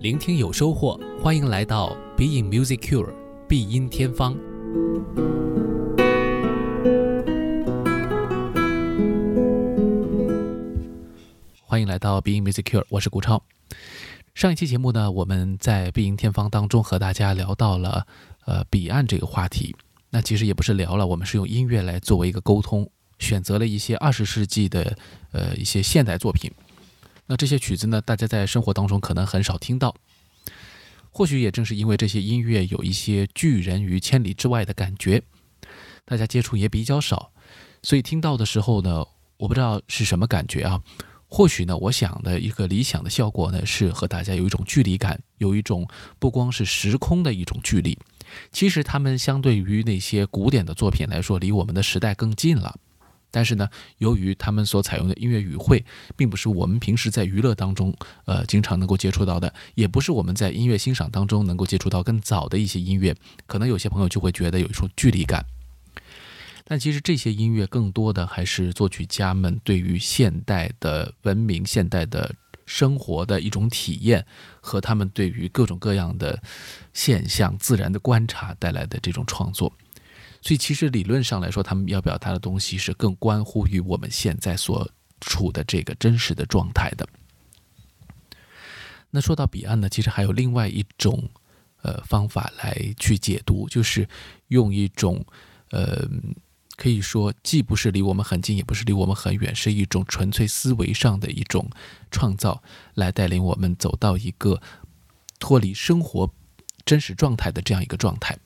聆听有收获，欢迎来到 Being Music Cure 必音天方。欢迎来到 Being Music Cure，我是顾超。上一期节目呢，我们在必音天方当中和大家聊到了呃彼岸这个话题。那其实也不是聊了，我们是用音乐来作为一个沟通，选择了一些二十世纪的呃一些现代作品。那这些曲子呢，大家在生活当中可能很少听到。或许也正是因为这些音乐有一些拒人于千里之外的感觉，大家接触也比较少，所以听到的时候呢，我不知道是什么感觉啊。或许呢，我想的一个理想的效果呢，是和大家有一种距离感，有一种不光是时空的一种距离。其实他们相对于那些古典的作品来说，离我们的时代更近了。但是呢，由于他们所采用的音乐语汇，并不是我们平时在娱乐当中，呃，经常能够接触到的，也不是我们在音乐欣赏当中能够接触到更早的一些音乐，可能有些朋友就会觉得有一种距离感。但其实这些音乐更多的还是作曲家们对于现代的文明、现代的生活的一种体验，和他们对于各种各样的现象、自然的观察带来的这种创作。所以，其实理论上来说，他们要表达的东西是更关乎于我们现在所处的这个真实的状态的。那说到彼岸呢，其实还有另外一种呃方法来去解读，就是用一种呃可以说既不是离我们很近，也不是离我们很远，是一种纯粹思维上的一种创造，来带领我们走到一个脱离生活真实状态的这样一个状态。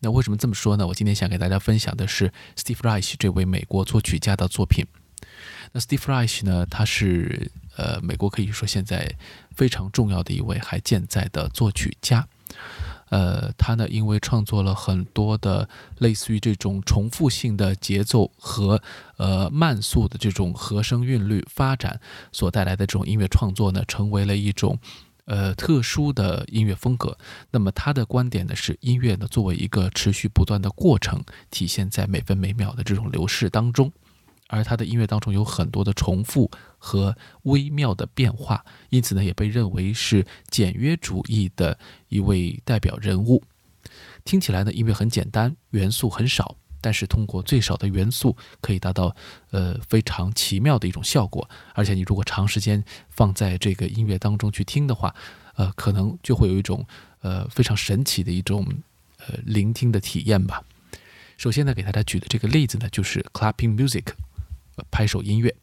那为什么这么说呢？我今天想给大家分享的是 Steve Reich 这位美国作曲家的作品。那 Steve Reich 呢，他是呃美国可以说现在非常重要的一位还健在的作曲家。呃，他呢因为创作了很多的类似于这种重复性的节奏和呃慢速的这种和声韵律发展所带来的这种音乐创作呢，成为了一种。呃，特殊的音乐风格。那么他的观点呢是，音乐呢作为一个持续不断的过程，体现在每分每秒的这种流逝当中。而他的音乐当中有很多的重复和微妙的变化，因此呢也被认为是简约主义的一位代表人物。听起来呢音乐很简单，元素很少。但是通过最少的元素，可以达到呃非常奇妙的一种效果。而且你如果长时间放在这个音乐当中去听的话，呃，可能就会有一种呃非常神奇的一种呃聆听的体验吧。首先呢，给大家举的这个例子呢，就是 clapping music，拍手音乐。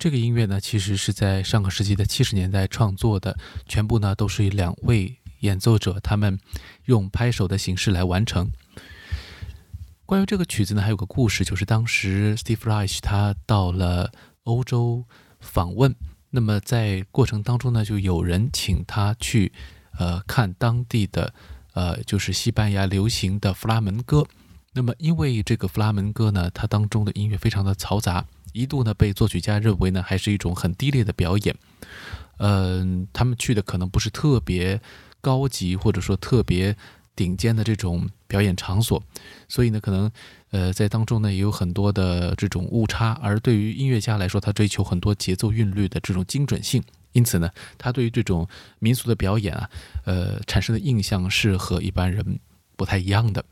这个音乐呢，其实是在上个世纪的七十年代创作的，全部呢都是两位演奏者他们用拍手的形式来完成。关于这个曲子呢，还有个故事，就是当时 Steve Reich 他到了欧洲访问，那么在过程当中呢，就有人请他去呃看当地的呃就是西班牙流行的弗拉门戈。那么，因为这个弗拉门戈呢，它当中的音乐非常的嘈杂，一度呢被作曲家认为呢还是一种很低劣的表演。嗯，他们去的可能不是特别高级或者说特别顶尖的这种表演场所，所以呢，可能呃在当中呢也有很多的这种误差。而对于音乐家来说，他追求很多节奏韵律的这种精准性，因此呢，他对于这种民俗的表演啊，呃产生的印象是和一般人不太一样的。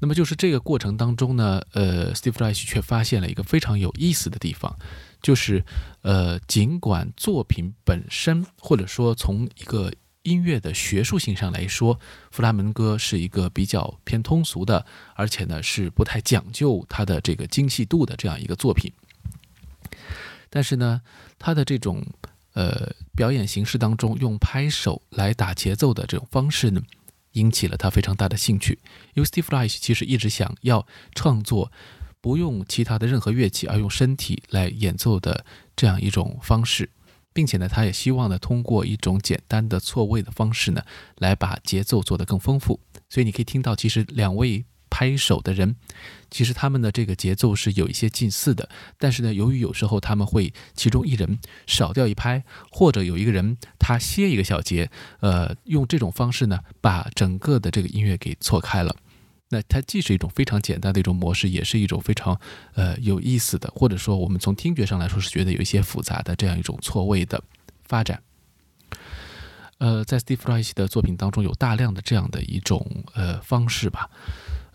那么就是这个过程当中呢，呃，Steve Reich 却发现了一个非常有意思的地方，就是，呃，尽管作品本身或者说从一个音乐的学术性上来说，弗拉门戈是一个比较偏通俗的，而且呢是不太讲究它的这个精细度的这样一个作品，但是呢，它的这种呃表演形式当中用拍手来打节奏的这种方式呢。引起了他非常大的兴趣，因为 Steve Reich 其实一直想要创作不用其他的任何乐器，而用身体来演奏的这样一种方式，并且呢，他也希望呢通过一种简单的错位的方式呢，来把节奏做得更丰富。所以你可以听到，其实两位。拍手的人，其实他们的这个节奏是有一些近似的，但是呢，由于有时候他们会其中一人少掉一拍，或者有一个人他歇一个小节，呃，用这种方式呢，把整个的这个音乐给错开了。那它既是一种非常简单的一种模式，也是一种非常呃有意思的，或者说我们从听觉上来说是觉得有一些复杂的这样一种错位的发展。呃，在 Steve Reich 的作品当中有大量的这样的一种呃方式吧。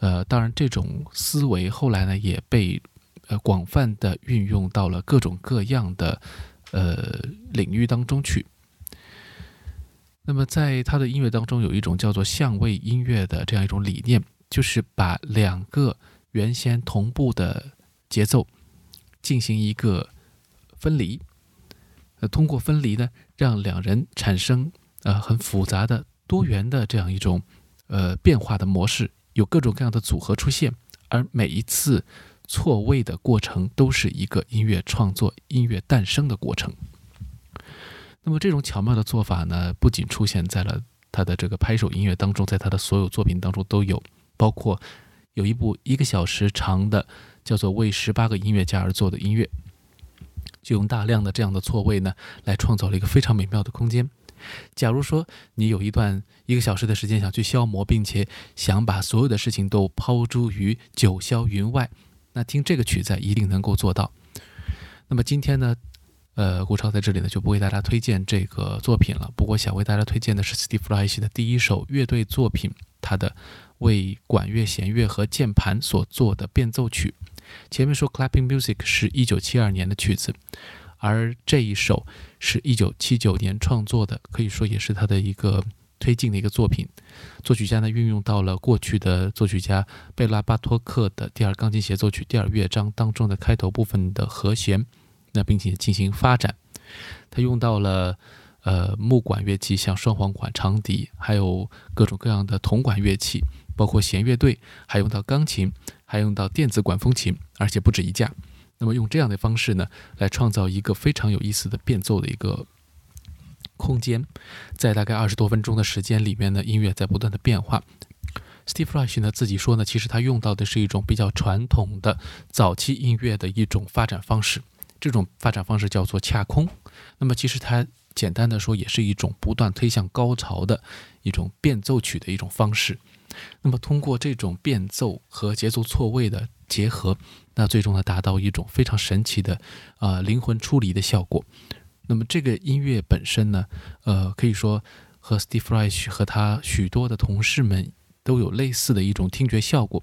呃，当然，这种思维后来呢也被呃广泛的运用到了各种各样的呃领域当中去。那么，在他的音乐当中，有一种叫做相位音乐的这样一种理念，就是把两个原先同步的节奏进行一个分离，呃，通过分离呢，让两人产生呃很复杂的多元的这样一种呃变化的模式。有各种各样的组合出现，而每一次错位的过程都是一个音乐创作、音乐诞生的过程。那么这种巧妙的做法呢，不仅出现在了他的这个拍手音乐当中，在他的所有作品当中都有，包括有一部一个小时长的叫做《为十八个音乐家而做的音乐》，就用大量的这样的错位呢，来创造了一个非常美妙的空间。假如说你有一段一个小时的时间想去消磨，并且想把所有的事情都抛诸于九霄云外，那听这个曲子一定能够做到。那么今天呢，呃，顾超在这里呢就不为大家推荐这个作品了。不过想为大家推荐的是 Steve Reich 的第一首乐队作品，他的为管乐、弦乐和键盘所做的变奏曲。前面说 Clapping Music 是一九七二年的曲子。而这一首是一九七九年创作的，可以说也是他的一个推进的一个作品。作曲家呢运用到了过去的作曲家贝拉巴托克的第二钢琴协奏曲第二乐章当中的开头部分的和弦，那并且进行发展。他用到了呃木管乐器，像双簧管、长笛，还有各种各样的铜管乐器，包括弦乐队，还用到钢琴，还用到电子管风琴，而且不止一架。那么用这样的方式呢，来创造一个非常有意思的变奏的一个空间，在大概二十多分钟的时间里面呢，音乐在不断的变化。Steve Rush 呢自己说呢，其实他用到的是一种比较传统的早期音乐的一种发展方式，这种发展方式叫做恰空。那么其实它简单的说，也是一种不断推向高潮的一种变奏曲的一种方式。那么通过这种变奏和节奏错位的结合。那最终呢，达到一种非常神奇的，啊，灵魂出离的效果。那么这个音乐本身呢，呃，可以说和 Steve Reich 和他许多的同事们都有类似的一种听觉效果，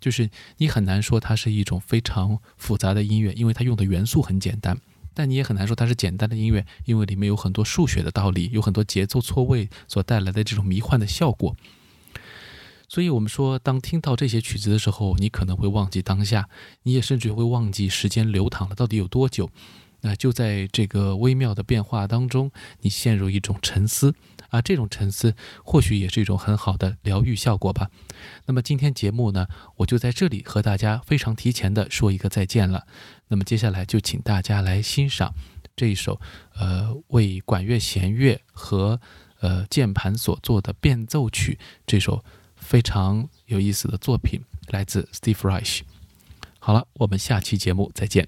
就是你很难说它是一种非常复杂的音乐，因为它用的元素很简单；但你也很难说它是简单的音乐，因为里面有很多数学的道理，有很多节奏错位所带来的这种迷幻的效果。所以，我们说，当听到这些曲子的时候，你可能会忘记当下，你也甚至会忘记时间流淌了到底有多久。那就在这个微妙的变化当中，你陷入一种沉思啊，这种沉思或许也是一种很好的疗愈效果吧。那么今天节目呢，我就在这里和大家非常提前的说一个再见了。那么接下来就请大家来欣赏这一首呃为管乐弦乐和呃键盘所做的变奏曲，这首非常有意思的作品，来自 Steve Reich。好了，我们下期节目再见。